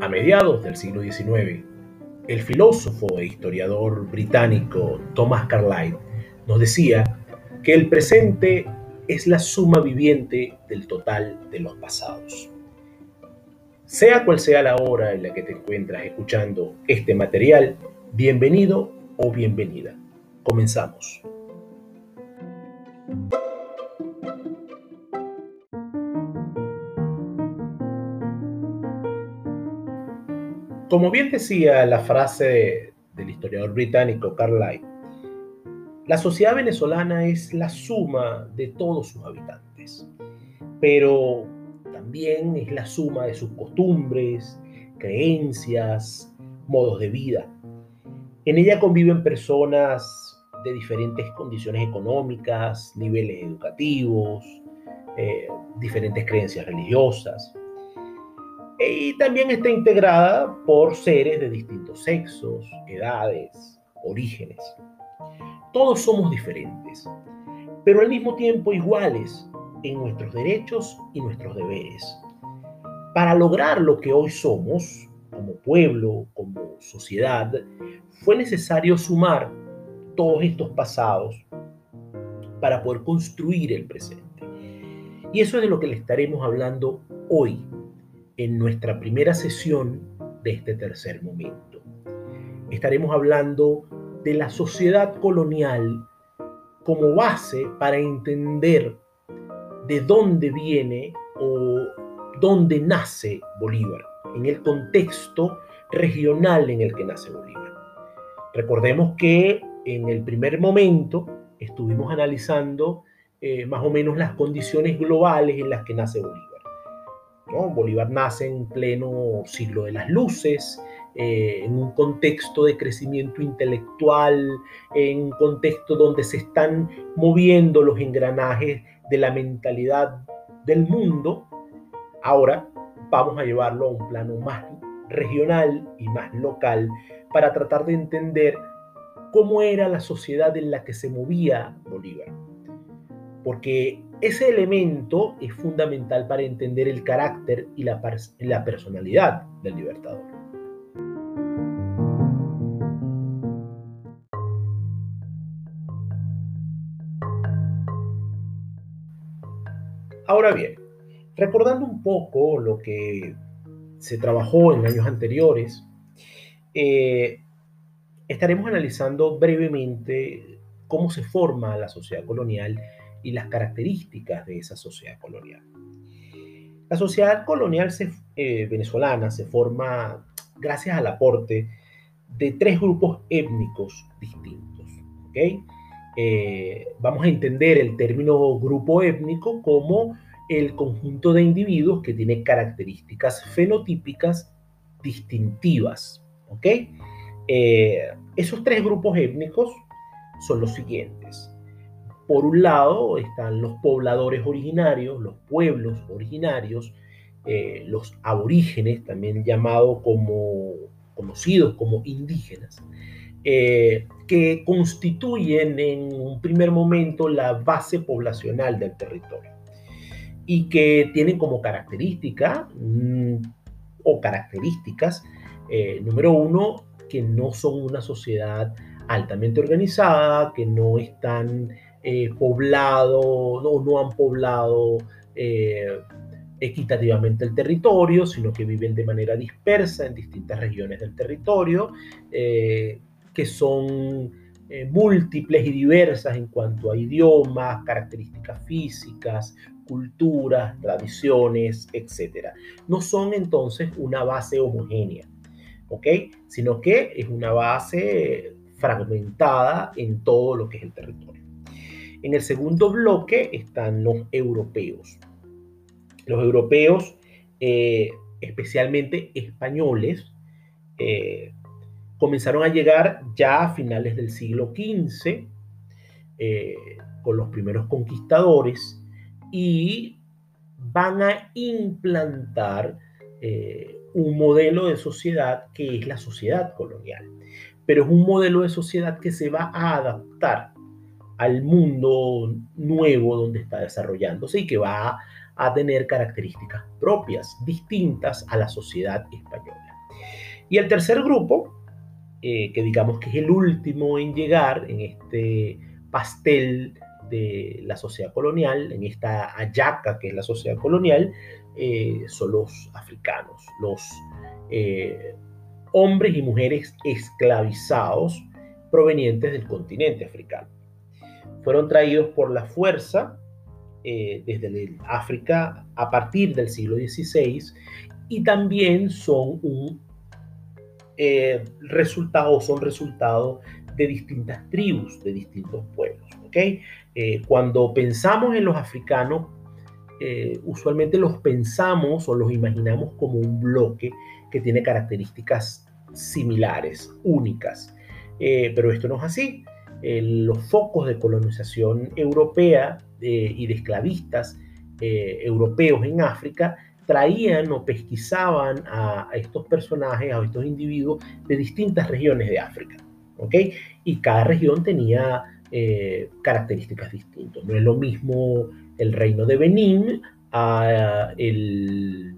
A mediados del siglo XIX, el filósofo e historiador británico Thomas Carlyle nos decía que el presente es la suma viviente del total de los pasados. Sea cual sea la hora en la que te encuentras escuchando este material, bienvenido o bienvenida. Comenzamos. Como bien decía la frase del historiador británico Carlyle, la sociedad venezolana es la suma de todos sus habitantes, pero también es la suma de sus costumbres, creencias, modos de vida. En ella conviven personas de diferentes condiciones económicas, niveles educativos, eh, diferentes creencias religiosas y también está integrada por seres de distintos sexos, edades, orígenes. Todos somos diferentes, pero al mismo tiempo iguales en nuestros derechos y nuestros deberes. Para lograr lo que hoy somos, como pueblo, como sociedad, fue necesario sumar todos estos pasados para poder construir el presente. Y eso es de lo que le estaremos hablando hoy en nuestra primera sesión de este tercer momento. Estaremos hablando de la sociedad colonial como base para entender de dónde viene o dónde nace Bolívar, en el contexto regional en el que nace Bolívar. Recordemos que en el primer momento estuvimos analizando eh, más o menos las condiciones globales en las que nace Bolívar. Bolívar nace en pleno siglo de las luces, eh, en un contexto de crecimiento intelectual, en un contexto donde se están moviendo los engranajes de la mentalidad del mundo. Ahora vamos a llevarlo a un plano más regional y más local para tratar de entender cómo era la sociedad en la que se movía Bolívar. Porque ese elemento es fundamental para entender el carácter y la, personalidad del libertador. Ahora bien, recordando un poco lo que se trabajó en años anteriores, eh, estaremos analizando brevemente cómo se forma la sociedad colonial y las características de esa sociedad colonial. La sociedad colonial eh, venezolana se forma gracias al aporte de tres grupos étnicos distintos. Eh, vamos a entender el término grupo étnico como el conjunto de individuos que tiene características fenotípicas distintivas. Eh, esos tres grupos étnicos son los siguientes. Por un lado están los pobladores originarios, los pueblos originarios, eh, los aborígenes, también llamados como conocidos como indígenas, eh, que constituyen en un primer momento la base poblacional del territorio y que tienen como característica mm, o características, eh, número uno, que no son una sociedad altamente organizada, que no están eh, poblado o no, han poblado eh, equitativamente el territorio, sino que viven de manera dispersa en distintas regiones del territorio, eh, que son múltiples y diversas en cuanto a idiomas, características físicas, culturas, tradiciones, etc. No son entonces una base homogénea, ¿ok? Sino que es una base fragmentada en todo lo que es el territorio. En el segundo bloque están los europeos. Los europeos, eh, especialmente españoles, eh, comenzaron a llegar ya a finales del siglo XV eh, con los primeros conquistadores y van a implantar un modelo de sociedad que es la sociedad colonial. Pero es un modelo de sociedad que se va a adaptar al mundo nuevo donde está desarrollándose y que va a tener características propias, distintas a la sociedad española. Y el tercer grupo, eh, que digamos que es el último en llegar en este pastel de la sociedad colonial, en esta ayaca que es la sociedad colonial, eh, son los africanos, los eh, hombres y mujeres esclavizados provenientes del continente africano. Fueron traídos por la fuerza eh, desde África a partir del siglo XVI y también son un eh, resultado, son resultado de distintas tribus, de distintos pueblos. ¿okay? Eh, cuando pensamos en los africanos, usualmente los pensamos o los imaginamos como un bloque que tiene características similares, únicas. pero esto no es así. Los focos de colonización europea y de esclavistas eh, europeos en África traían o pesquisaban a, estos personajes, a estos individuos de distintas regiones de África. ¿ok? Y cada región tenía eh, características distintas. No es lo mismo el reino de Benín a el,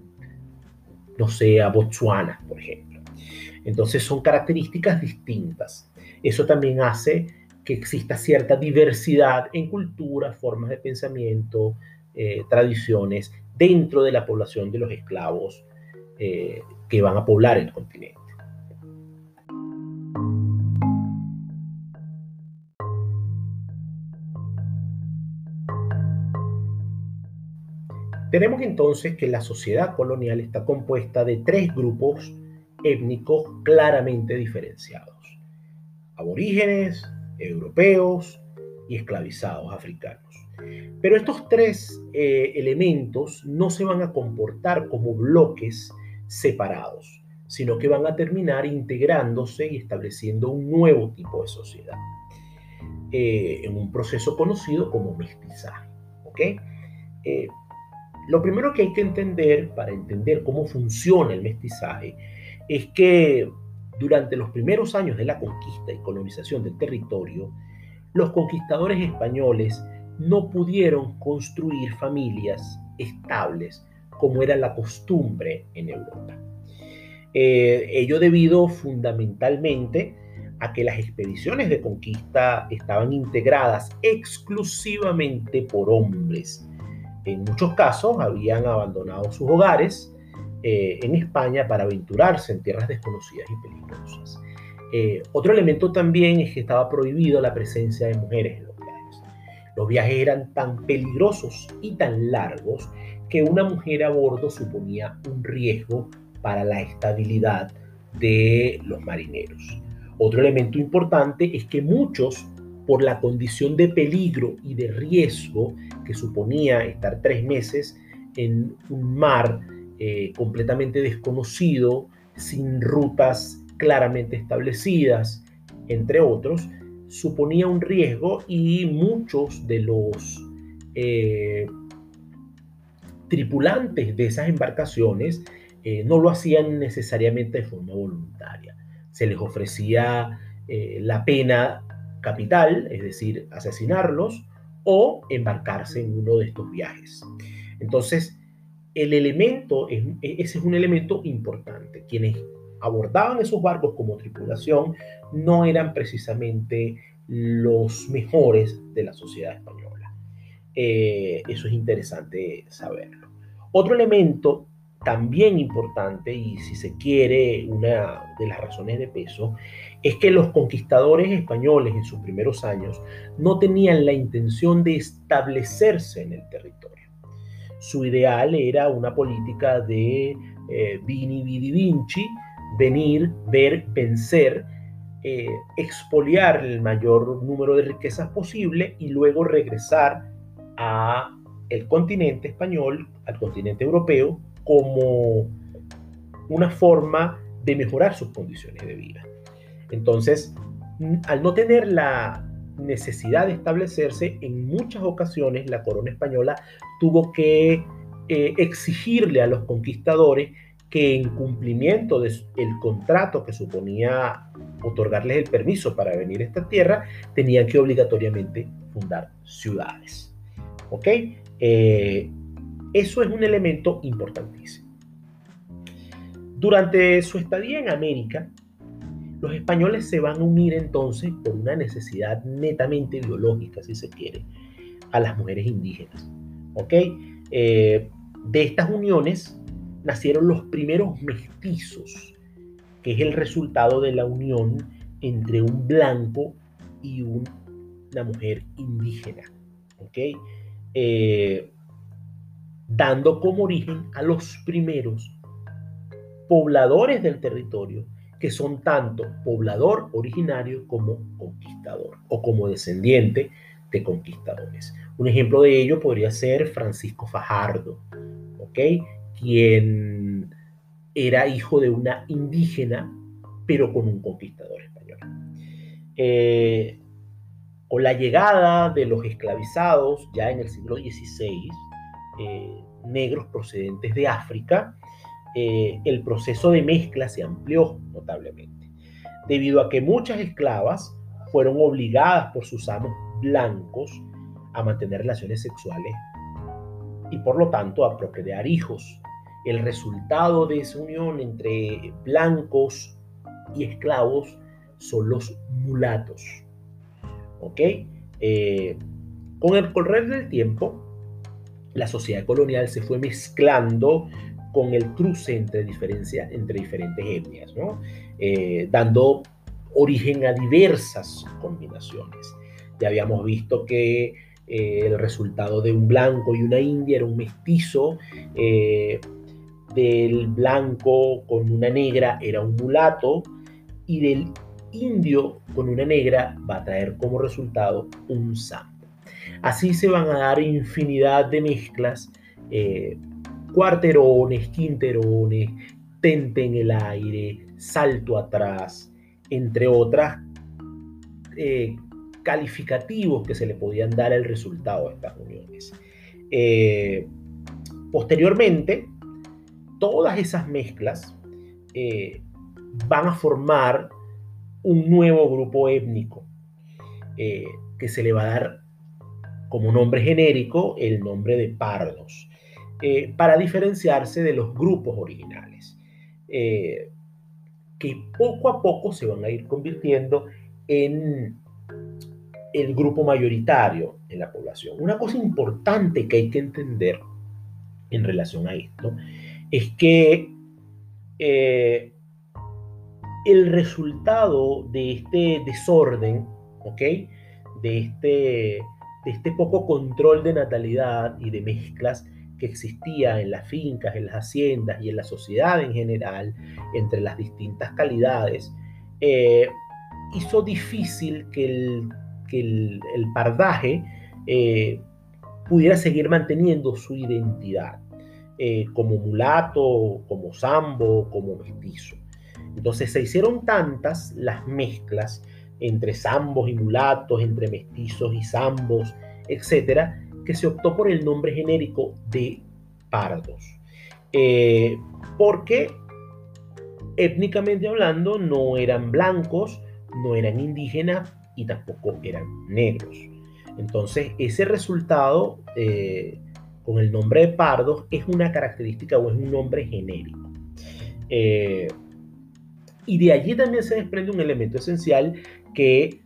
no sé, a Botswana, por ejemplo. Entonces son características distintas. Eso también hace que exista cierta diversidad en cultura, formas de pensamiento, eh, tradiciones dentro de la población de los esclavos eh, que van a poblar el continente. Tenemos entonces que la sociedad colonial está compuesta de tres grupos étnicos claramente diferenciados. Aborígenes, europeos y esclavizados africanos. Pero estos tres eh, elementos no se van a comportar como bloques separados, sino que van a terminar integrándose y estableciendo un nuevo tipo de sociedad, eh, en un proceso conocido como mestizaje. Eh, lo primero que hay que entender para entender cómo funciona el mestizaje es que durante los primeros años de la conquista y colonización del territorio, los conquistadores españoles no pudieron construir familias estables como era la costumbre en Europa. Eh, ello debido fundamentalmente a que las expediciones de conquista estaban integradas exclusivamente por hombres. En muchos casos habían abandonado sus hogares, eh, en España para aventurarse en tierras desconocidas y peligrosas. Eh, otro elemento también es que estaba prohibido la presencia de mujeres en los viajes. Los viajes eran tan peligrosos y tan largos que una mujer a bordo suponía un riesgo para la estabilidad de los marineros. Otro elemento importante es que muchos, por la condición de peligro y de riesgo que suponía estar tres meses en un mar eh, completamente desconocido, sin rutas claramente establecidas, entre otros, suponía un riesgo y muchos de los eh, tripulantes de esas embarcaciones eh, no lo hacían necesariamente de forma voluntaria. Se les ofrecía la pena capital, es decir, asesinarlos o embarcarse en uno de estos viajes. Entonces, el elemento, e, ese es un elemento importante. Quienes abordaban esos barcos como tripulación no eran precisamente los mejores de la sociedad española. Eh, eso es interesante saberlo. Otro elemento también importante y si se quiere una de las razones de peso es que los conquistadores españoles en sus primeros años no tenían la intención de establecerse en el territorio su ideal era una política de eh, vini, vidi, vinci, venir, ver, vencer, eh, expoliar el mayor número de riquezas posible y luego regresar a el continente español, al continente europeo, como una forma de mejorar sus condiciones de vida. Entonces, al no tener la necesidad de establecerse, en muchas ocasiones la corona española tuvo que eh, exigirle a los conquistadores que en cumplimiento del contrato que suponía otorgarles el permiso para venir a esta tierra, tenían que obligatoriamente fundar ciudades. ¿Ok? Eh, eso es un elemento importantísimo. Durante su estadía en América, los españoles se van a unir entonces por una necesidad netamente biológica, si se quiere, a las mujeres indígenas. ¿Ok? Eh, de estas uniones nacieron los primeros mestizos, que es el resultado de la unión entre un blanco y una mujer indígena. ¿Ok? Eh, dando como origen a los primeros pobladores del territorio, que son tanto poblador originario como conquistador o como descendiente de conquistadores. Un ejemplo de ello podría ser Francisco Fajardo, quien era hijo de una indígena, pero con un conquistador español. Eh, con la llegada de los esclavizados ya en el siglo XVI, eh, negros procedentes de África, eh, el proceso de mezcla se amplió notablemente, debido a que muchas esclavas fueron obligadas por sus amos blancos a mantener relaciones sexuales y por lo tanto a procrear hijos. El resultado de esa unión entre blancos y esclavos son los mulatos. ¿Ok? Eh, con el correr del tiempo, la sociedad colonial se fue mezclando con el cruce entre, entre diferentes etnias, eh, dando origen a diversas combinaciones. Ya habíamos visto que eh, el resultado de un blanco y una india era un mestizo, eh, del blanco con una negra era un mulato y del indio con una negra va a traer como resultado un sambo. Así se van a dar infinidad de mezclas cuarterones, quinterones, tente en el aire, salto atrás, entre otras eh, calificativos que se le podían dar al resultado de estas uniones. Eh, posteriormente, todas esas mezclas eh, van a formar un nuevo grupo étnico que se le va a dar como nombre genérico el nombre de pardos. Eh, para diferenciarse de los grupos originales, eh, que poco a poco se van a ir convirtiendo en el grupo mayoritario en la población. Una cosa importante que hay que entender en relación a esto es que eh, el resultado de este desorden, ¿ok? Este, de este poco control de natalidad y de mezclas, que existía en las fincas, en las haciendas y en la sociedad en general, entre las distintas calidades, eh, hizo difícil que el, el, pardaje eh, pudiera seguir manteniendo su identidad eh, como mulato, como sambo, como mestizo. Entonces se hicieron tantas las mezclas entre zambos y mulatos, entre mestizos y zambos, etcétera, que se optó por el nombre genérico de pardos. Eh, porque étnicamente hablando no eran blancos, no eran indígenas y tampoco eran negros. Entonces ese resultado eh, con el nombre de pardos es una característica o es un nombre genérico. Eh, y de allí también se desprende un elemento esencial que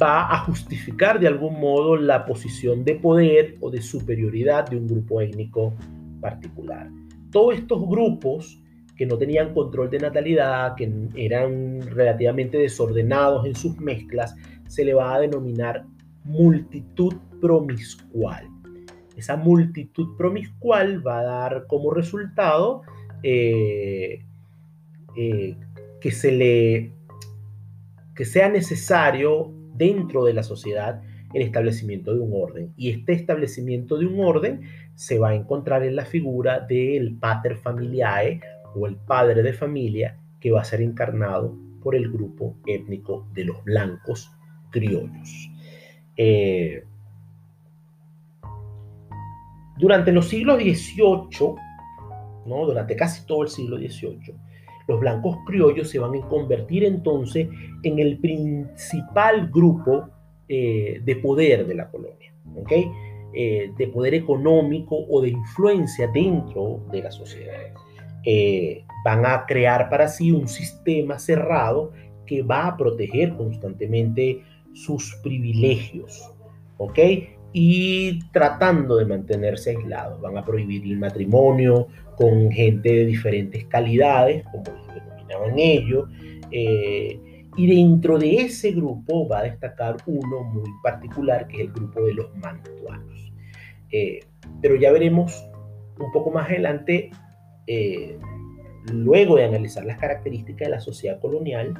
va a justificar de algún modo la posición de poder o de superioridad de un grupo étnico particular. Todos estos grupos que no tenían control de natalidad, que eran relativamente desordenados en sus mezclas, se le va a denominar multitud promiscual. Esa multitud promiscual va a dar como resultado eh, eh, que se le que sea necesario dentro de la sociedad el establecimiento de un orden. Y este establecimiento de un orden se va a encontrar en la figura del pater familiae o el padre de familia que va a ser encarnado por el grupo étnico de los blancos criollos. Eh, durante los siglos XVIII ¿no? durante casi todo el siglo XVIII, los blancos criollos se van a convertir entonces en el principal grupo eh, de poder de la colonia, eh, de poder económico o de influencia dentro de la sociedad. Eh, van a crear para sí un sistema cerrado que va a proteger constantemente sus privilegios, ¿ok? Y tratando de mantenerse aislados, van a prohibir el matrimonio con gente de diferentes calidades, como denominaban ellos, eh, y dentro de ese grupo va a destacar uno muy particular, que es el grupo de los mantuanos. Eh, pero ya veremos un poco más adelante eh, luego de analizar las características de la sociedad colonial,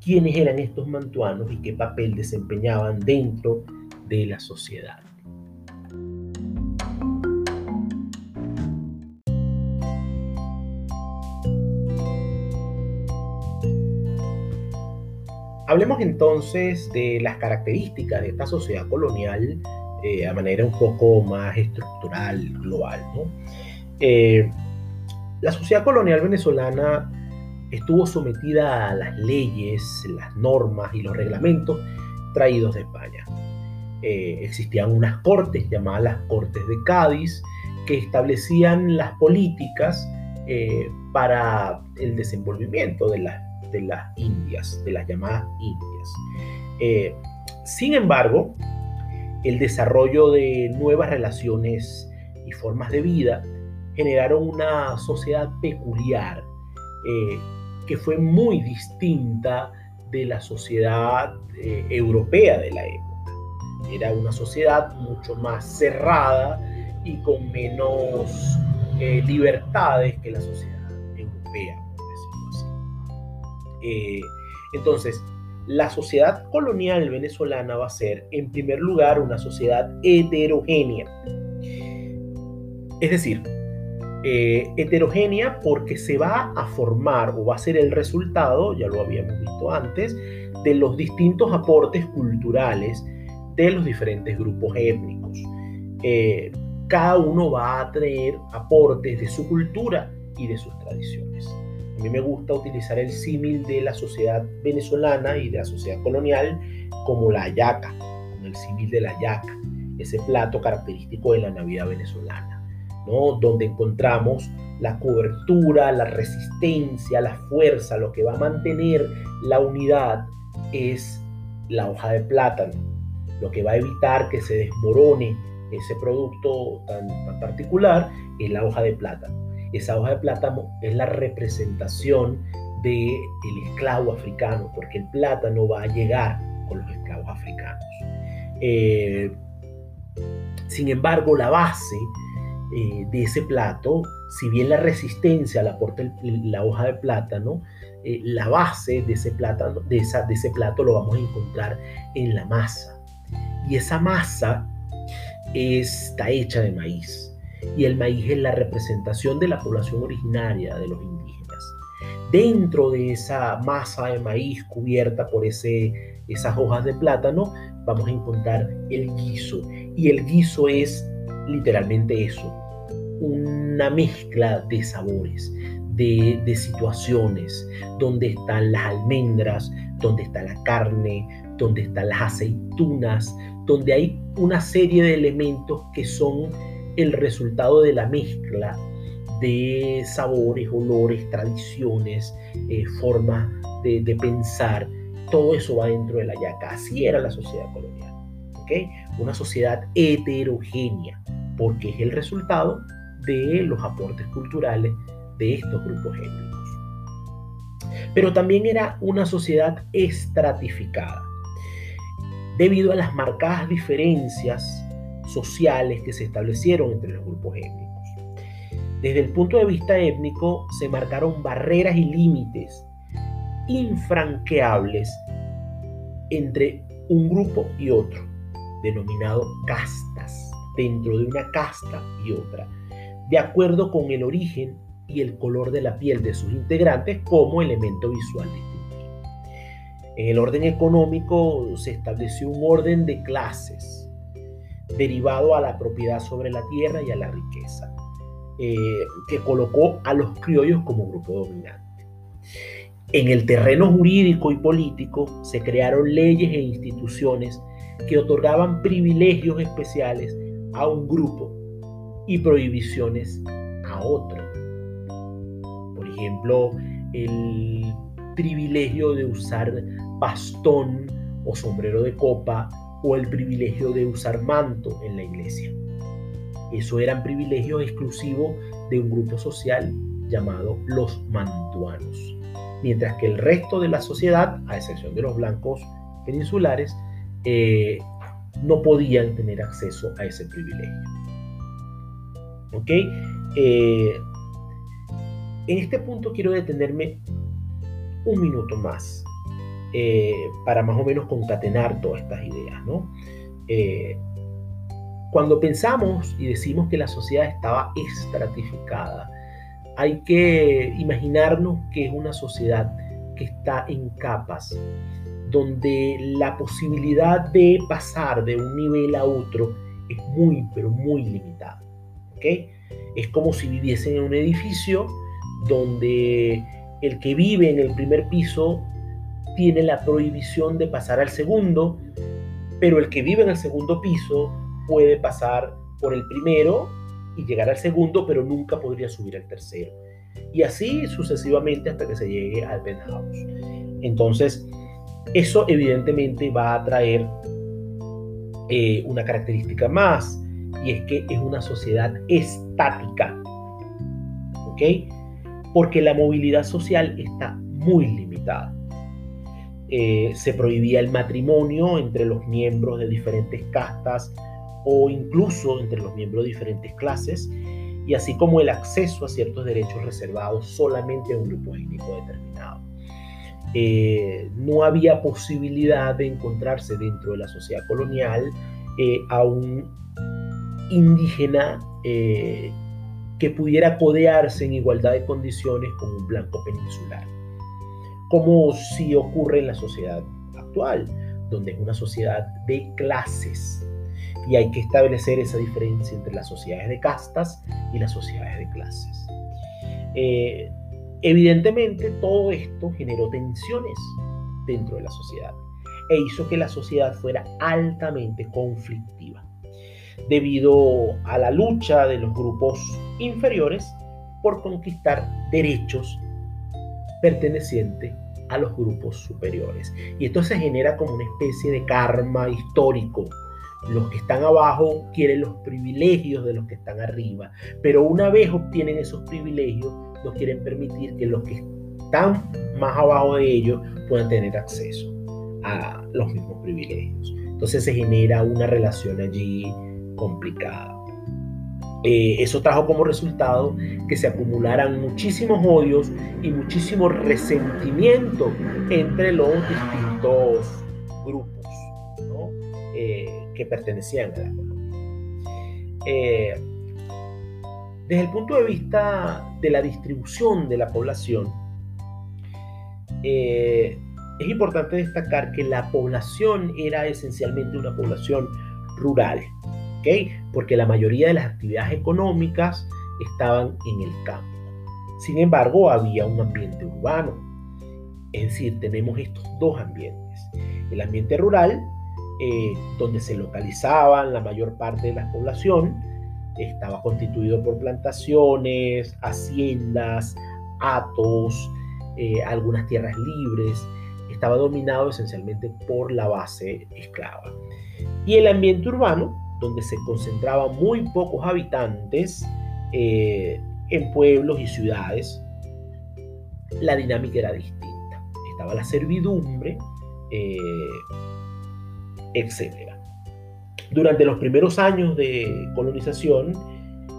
quiénes eran estos mantuanos y qué papel desempeñaban dentro de la sociedad. Hablemos entonces de las características de esta sociedad colonial eh, a manera un poco más estructural, global. Eh, la sociedad colonial venezolana estuvo sometida a las leyes, las normas y los reglamentos traídos de España. Eh, existían unas cortes llamadas las Cortes de Cádiz que establecían las políticas para el desenvolvimiento de, de, las Indias, de las llamadas Indias. Eh, sin embargo, el desarrollo de nuevas relaciones y formas de vida generaron una sociedad peculiar eh, que fue muy distinta de la sociedad eh, europea de la época. Era una sociedad mucho más cerrada y con menos libertades que la sociedad europea, así. entonces, la sociedad colonial venezolana va a ser, en primer lugar, una sociedad heterogénea. Es decir, eh, heterogénea porque se va a formar o va a ser el resultado, ya lo habíamos visto antes, de los distintos aportes culturales de los diferentes grupos étnicos. Eh, cada uno va a traer aportes de su cultura y de sus tradiciones. A mí me gusta utilizar el símil de la sociedad venezolana y de la sociedad colonial como la yaca, como el símil de la yaca, ese plato característico de la Navidad venezolana donde encontramos la cobertura, la resistencia, la fuerza, lo que va a mantener la unidad es la hoja de plátano, lo que va a evitar que se desmorone ese producto tan, particular es la hoja de plátano. Esa hoja de plátano es la representación del esclavo africano, porque el plátano va a llegar con los esclavos africanos. Eh, sin embargo, la base eh, de ese plato, si bien la resistencia la aporta la hoja de plátano, eh, la base de ese, plátano, de, esa, de ese plato lo vamos a encontrar en la masa. Y esa masa está hecha de maíz. Y el maíz es la representación de la población originaria de los indígenas. Dentro de esa masa de maíz cubierta por ese, esas hojas de plátano, vamos a encontrar el guiso. Y el guiso es literalmente eso, una mezcla de sabores, de, situaciones, donde están las almendras, donde está la carne, donde están las aceitunas, donde hay una serie de elementos que son el resultado de la mezcla de sabores, olores, tradiciones, eh, formas de, pensar. Todo eso va dentro de la yaca. Así era la sociedad colonial. Una sociedad heterogénea, porque es el resultado de los aportes culturales de estos grupos étnicos. Pero también era una sociedad estratificada, debido a las marcadas diferencias sociales que se establecieron entre los grupos étnicos. Desde el punto de vista étnico se marcaron barreras y límites infranqueables entre un grupo y otro, denominado castas, dentro de una casta y otra, de acuerdo con el origen y el color de la piel de sus integrantes como elemento visual distintivo. En el orden económico se estableció un orden de clases derivado a la propiedad sobre la tierra y a la riqueza. eh, que colocó a los criollos como grupo dominante. En el terreno jurídico y político se crearon leyes e instituciones que otorgaban privilegios especiales a un grupo y prohibiciones a otro. Por ejemplo, el privilegio de usar bastón o sombrero de copa o el privilegio de usar manto en la iglesia. Eso eran privilegios exclusivos de un grupo social llamado los mantuanos. Mientras que el resto de la sociedad, a excepción de los blancos peninsulares, eh, no podían tener acceso a ese privilegio. ¿Ok? Eh, en este punto quiero detenerme un minuto más eh, para más o menos concatenar todas estas ideas. ¿no? Cuando pensamos y decimos que la sociedad estaba estratificada, hay que imaginarnos que es una sociedad que está en capas, donde la posibilidad de pasar de un nivel a otro es muy, pero muy limitada. ¿okay? Es como si viviesen en un edificio donde el que vive en el primer piso tiene la prohibición de pasar al segundo, pero el que vive en el segundo piso puede pasar por el primero y llegar al segundo, pero nunca podría subir al tercero. Y así sucesivamente hasta que se llegue al penthouse. Entonces, eso evidentemente va a traer eh, una característica más, y es que es una sociedad estática. ¿Ok? Porque la movilidad social está muy limitada. Eh, se prohibía el matrimonio entre los miembros de diferentes castas o incluso entre los miembros de diferentes clases, y así como el acceso a ciertos derechos reservados solamente a un grupo étnico determinado. Eh, no había posibilidad de encontrarse dentro de la sociedad colonial eh, a un indígena que pudiera codearse en igualdad de condiciones con un blanco peninsular, como si ocurre en la sociedad actual, donde es una sociedad de clases, y hay que establecer esa diferencia entre las sociedades de castas y las sociedades de clases. Eh, evidentemente todo esto generó tensiones dentro de la sociedad e hizo que la sociedad fuera altamente conflictiva debido a la lucha de los grupos inferiores por conquistar derechos pertenecientes a los grupos superiores. Y esto se genera como una especie de karma histórico los que están abajo quieren los privilegios de los que están arriba, pero una vez obtienen esos privilegios, no quieren permitir que los que están más abajo de ellos puedan tener acceso a los mismos privilegios. Entonces se genera una relación allí complicada. Eh, eso trajo como resultado que se acumularan muchísimos odios y muchísimo resentimiento entre los distintos grupos. Eh, que pertenecían a la colonia. Eh, desde el punto de vista de la distribución de la población, es importante destacar que la población era esencialmente una población rural, ¿okay? porque la mayoría de las actividades económicas estaban en el campo. Sin embargo, había un ambiente urbano. Es decir, tenemos estos dos ambientes. El ambiente rural eh, donde se localizaban la mayor parte de la población. Estaba constituido por plantaciones, haciendas, atos, eh, algunas tierras libres. Estaba dominado esencialmente por la base esclava. Y el ambiente urbano, donde se concentraban muy pocos habitantes eh, en pueblos y ciudades, la dinámica era distinta. Estaba la servidumbre, etc. Durante los primeros años de colonización,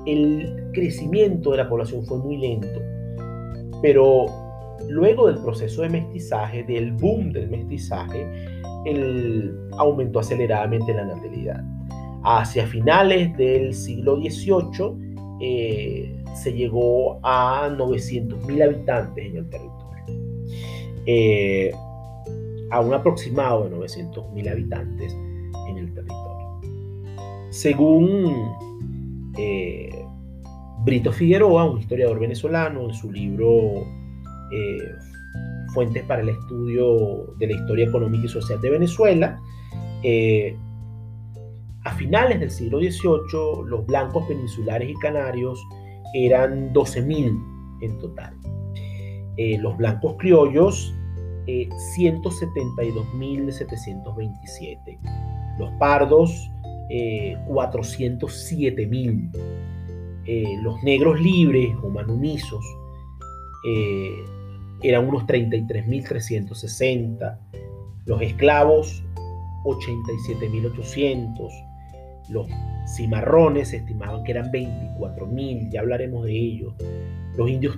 el crecimiento de la población fue muy lento, pero luego del proceso de mestizaje, del boom del mestizaje, el, aumentó aceleradamente la natalidad. Hacia finales del siglo XVIII eh, se llegó a 900.000 habitantes en el territorio. Eh, a un aproximado de 900.000 habitantes en el territorio. Según eh, Brito Figueroa, un historiador venezolano, en su libro Fuentes para el Estudio de la Historia Económica y Social de Venezuela, a finales del siglo XVIII, los blancos peninsulares y canarios eran 12.000 en total. Eh, los blancos criollos, 172.727. Los pardos, 407.000. Eh, los negros libres o manumisos eh, eran unos 33.360, los esclavos 87.800, los cimarrones se estimaban que eran 24.000, ya hablaremos de ellos, los indios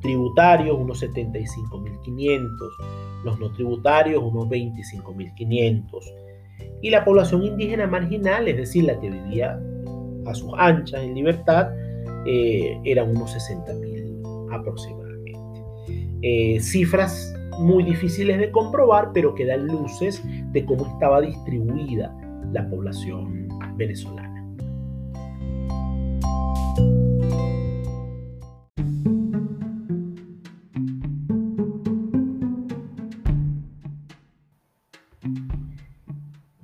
tributarios unos 75.500, los no tributarios unos 25.500 y la población indígena marginal, es decir, la que vivía a sus anchas en libertad, eh, eran unos 60.000 aproximadamente. Eh, cifras muy difíciles de comprobar, pero que dan luces de cómo estaba distribuida la población venezolana.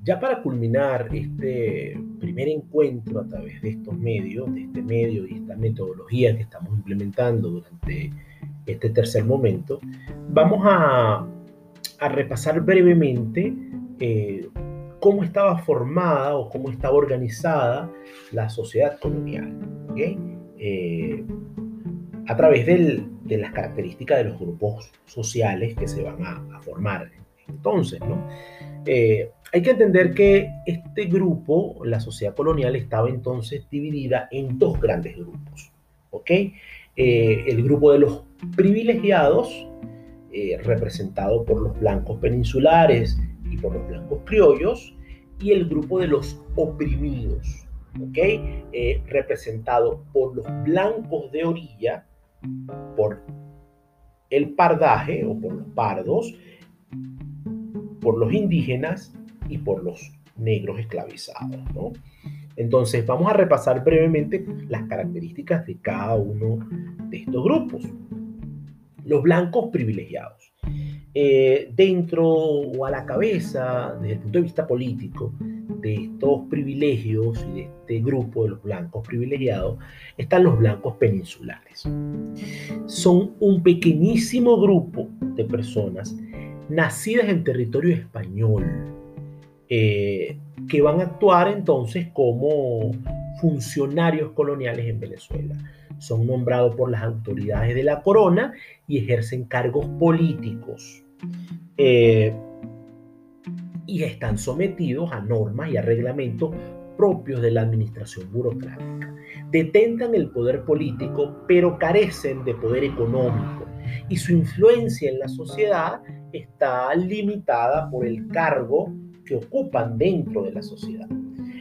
Ya para culminar este primer encuentro a través de estos medios, de este medio y esta metodología que estamos implementando durante este tercer momento, vamos a, repasar brevemente eh, cómo estaba formada o cómo estaba organizada la sociedad colonial, eh, a través de las características de los grupos sociales que se van a, formar entonces, ¿no? Eh, hay que entender que este grupo, la sociedad colonial, estaba entonces dividida en dos grandes grupos. ¿ok? Eh, el grupo de los privilegiados, representado por los blancos peninsulares y por los blancos criollos, y el grupo de los oprimidos, ¿ok? representado por los blancos de orilla, por el pardaje o por los pardos, por los indígenas y por los negros esclavizados. Entonces vamos a repasar brevemente las características de cada uno de estos grupos. Los blancos privilegiados. Eh, dentro o a la cabeza, desde el punto de vista político, de estos privilegios y de este grupo de los blancos privilegiados, están los blancos peninsulares. Son un pequeñísimo grupo de personas nacidas en territorio español, eh, que van a actuar entonces como funcionarios coloniales en Venezuela. Son nombrados por las autoridades de la corona y ejercen cargos políticos. Eh, y están sometidos a normas y a reglamentos propios de la administración burocrática. Detentan el poder político, pero carecen de poder económico y su influencia en la sociedad está limitada por el cargo que ocupan dentro de la sociedad.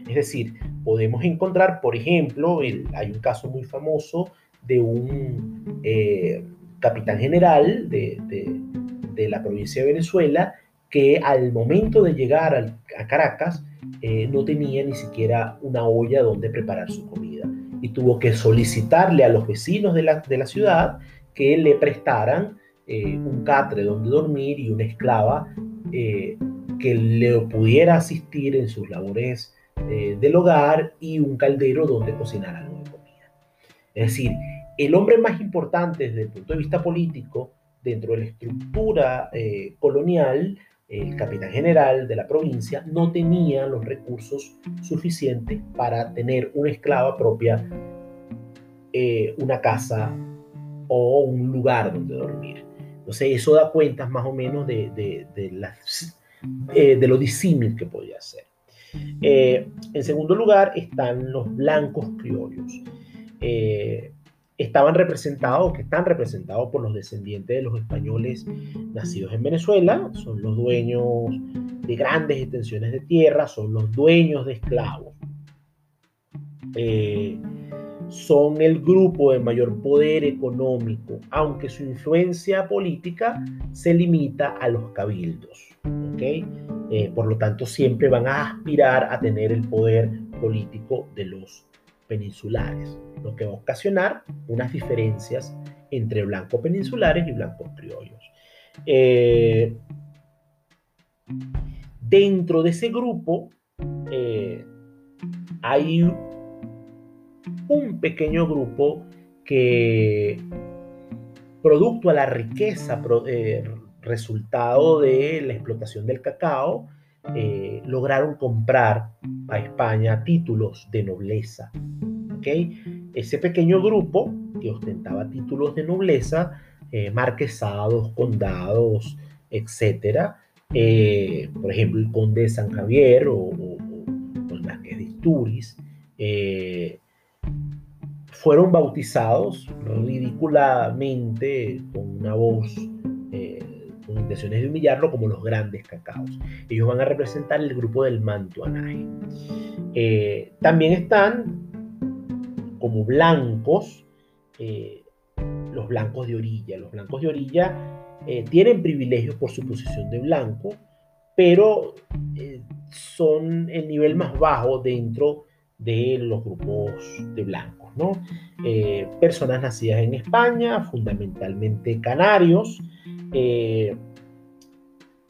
Es decir, podemos encontrar, por ejemplo, hay un caso muy famoso de un eh, capitán general de, la provincia de Venezuela que al momento de llegar a Caracas eh, no tenía ni siquiera una olla donde preparar su comida y tuvo que solicitarle a los vecinos de la, de la ciudad que le prestaran eh, un catre donde dormir y una esclava eh, que le pudiera asistir en sus labores del hogar y un caldero donde cocinar algo de comida. Es decir, el hombre más importante desde el punto de vista político dentro de la estructura colonial, el capitán general de la provincia, no tenía los recursos suficientes para tener una esclava propia, una casa o un lugar donde dormir. Entonces eso da cuentas más o menos de, de, de, eh, lo disímil que podía ser. Eh, en segundo lugar están los blancos criollos. Eh, estaban representados, que están representados por los descendientes de los españoles nacidos en Venezuela, son los dueños de grandes extensiones de tierra, son los dueños de esclavos son el grupo de mayor poder económico, aunque su influencia política se limita a los cabildos. Eh, por lo tanto, siempre van a aspirar a tener el poder político de los peninsulares, lo que va a ocasionar unas diferencias entre blancos peninsulares y blancos criollos. Eh, dentro de ese grupo eh, hay un pequeño grupo que, producto a la riqueza, eh, resultado de la explotación del cacao, eh, lograron comprar a España títulos de nobleza. Ese pequeño grupo que ostentaba títulos de nobleza, eh, marquesados, condados, etc. por ejemplo, el conde de San Javier o, el marqués de Isturiz, fueron bautizados ridículamente con una voz, eh, con intenciones de humillarlo, como los grandes cacaos. Ellos van a representar el grupo del mantuanaje. Eh, también están como blancos, eh, los blancos de orilla. Los blancos de orilla tienen privilegios por su posición de blanco, pero son el nivel más bajo dentro de los grupos de blancos. Eh, personas nacidas en España, fundamentalmente canarios, eh,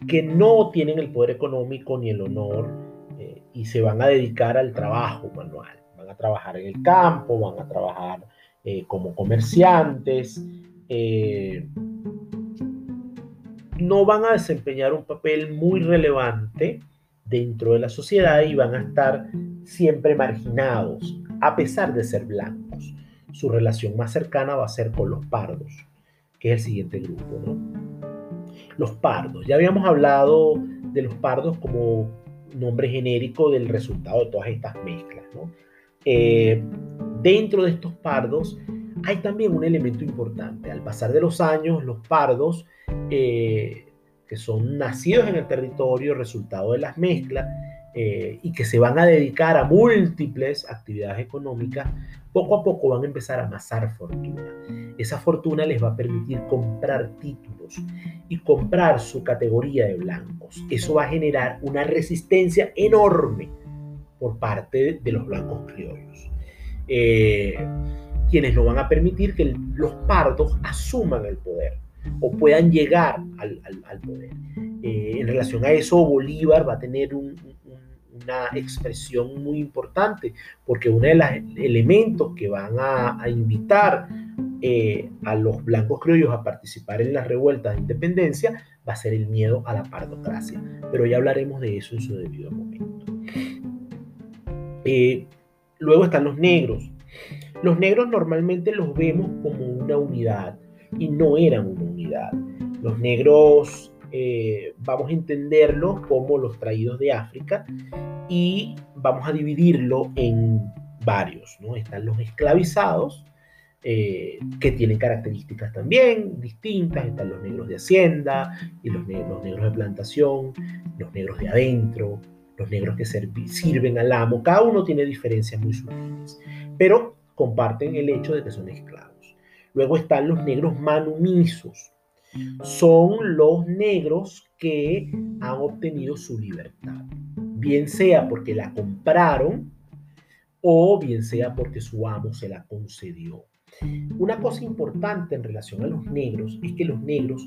que no tienen el poder económico ni el honor eh, y se van a dedicar al trabajo manual. Van a trabajar en el campo, van a trabajar como comerciantes. no van a desempeñar un papel muy relevante dentro de la sociedad y van a estar siempre marginados a pesar de ser blancos. Su relación más cercana va a ser con los pardos, que es el siguiente grupo. Los pardos. Ya habíamos hablado de los pardos como nombre genérico del resultado de todas estas mezclas. Eh, dentro de estos pardos hay también un elemento importante. Al pasar de los años, los pardos, eh, que son nacidos en el territorio, resultado de las mezclas, eh, y que se van a dedicar a múltiples actividades económicas, poco a poco van a empezar a amasar fortuna. Esa fortuna les va a permitir comprar títulos y comprar su categoría de blancos. Eso va a generar una resistencia enorme por parte de los blancos criollos. Eh, quienes no van a permitir que los pardos asuman el poder o puedan llegar al, poder. Eh, en relación a eso, Bolívar va a tener un, una expresión muy importante, porque uno de los elementos que van a, invitar eh, a los blancos criollos a participar en las revueltas de independencia va a ser el miedo a la partocracia. Pero ya hablaremos de eso en su debido momento. Eh, luego están los negros. Los negros normalmente los vemos como una unidad y no eran una unidad. Los negros eh, vamos a entenderlos como los traídos de África y vamos a dividirlo en varios. ¿no? Están los esclavizados, eh, que tienen características también distintas. Están los negros de hacienda y los, negros de plantación, los negros de adentro, los negros que sirven al amo. Cada uno tiene diferencias muy sutiles, pero comparten el hecho de que son esclavos. Luego están los negros manumisos, son los negros que han obtenido su libertad, bien sea porque la compraron o bien sea porque su amo se la concedió. Una cosa importante en relación a los negros es que los negros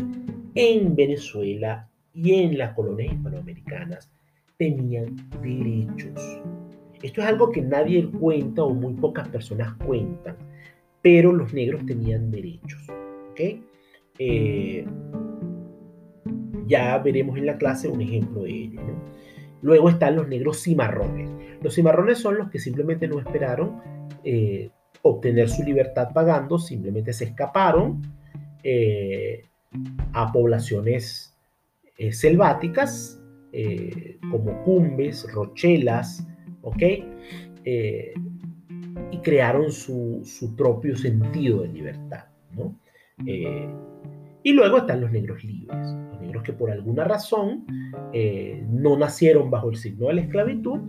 en Venezuela y en las colonias hispanoamericanas tenían derechos. Esto es algo que nadie cuenta o muy pocas personas cuentan, pero los negros tenían derechos. ¿okay? Eh, ya veremos en la clase un ejemplo de ello. Luego están los negros cimarrones. Los cimarrones son los que simplemente no esperaron eh, obtener su libertad pagando, simplemente se escaparon eh, a poblaciones selváticas como cumbes, rochelas, ¿ok? y crearon su, su, propio sentido de libertad, ¿no? Y luego están los negros libres, los negros que por alguna razón eh, no nacieron bajo el signo de la esclavitud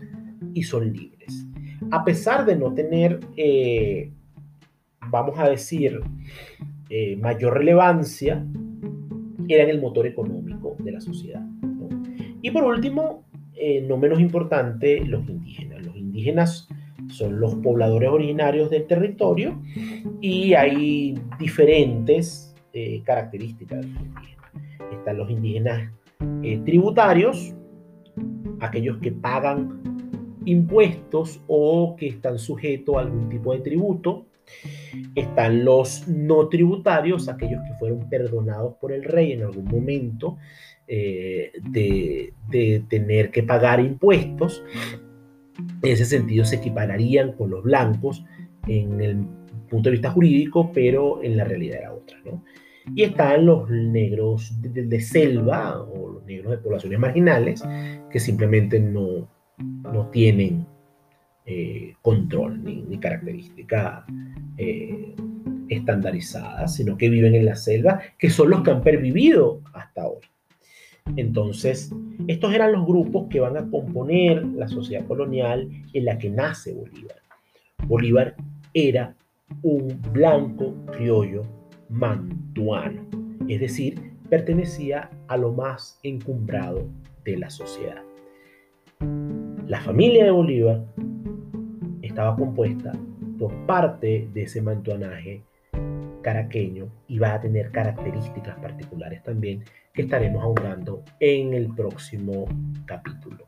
y son libres. A pesar de no tener, eh, vamos a decir, eh, mayor relevancia, eran el motor económico de la sociedad. Y por último, no menos importante, los indígenas. Los indígenas son los pobladores originarios del territorio y hay diferentes eh, características Están los indígenas eh, tributarios, aquellos que pagan impuestos o que están sujetos a algún tipo de tributo. Están los no tributarios, aquellos que fueron perdonados por el rey en algún momento eh, de, de, tener que pagar impuestos. En ese sentido se equipararían con los blancos en el punto de vista jurídico, pero en la realidad era otra. ¿no? Y están los negros de, selva o los negros de poblaciones marginales que simplemente no, no tienen eh, control ni, ni característica eh, estandarizada, sino que viven en la selva, que son los que han pervivido hasta ahora. Entonces, estos eran los grupos que van a componer la sociedad colonial en la que nace Bolívar. Bolívar era un blanco criollo mantuano, es decir, pertenecía a lo más encumbrado de la sociedad. La familia de Bolívar estaba compuesta por parte de ese mantuanaje caraqueño y va a tener características particulares también que estaremos ahondando en el próximo capítulo.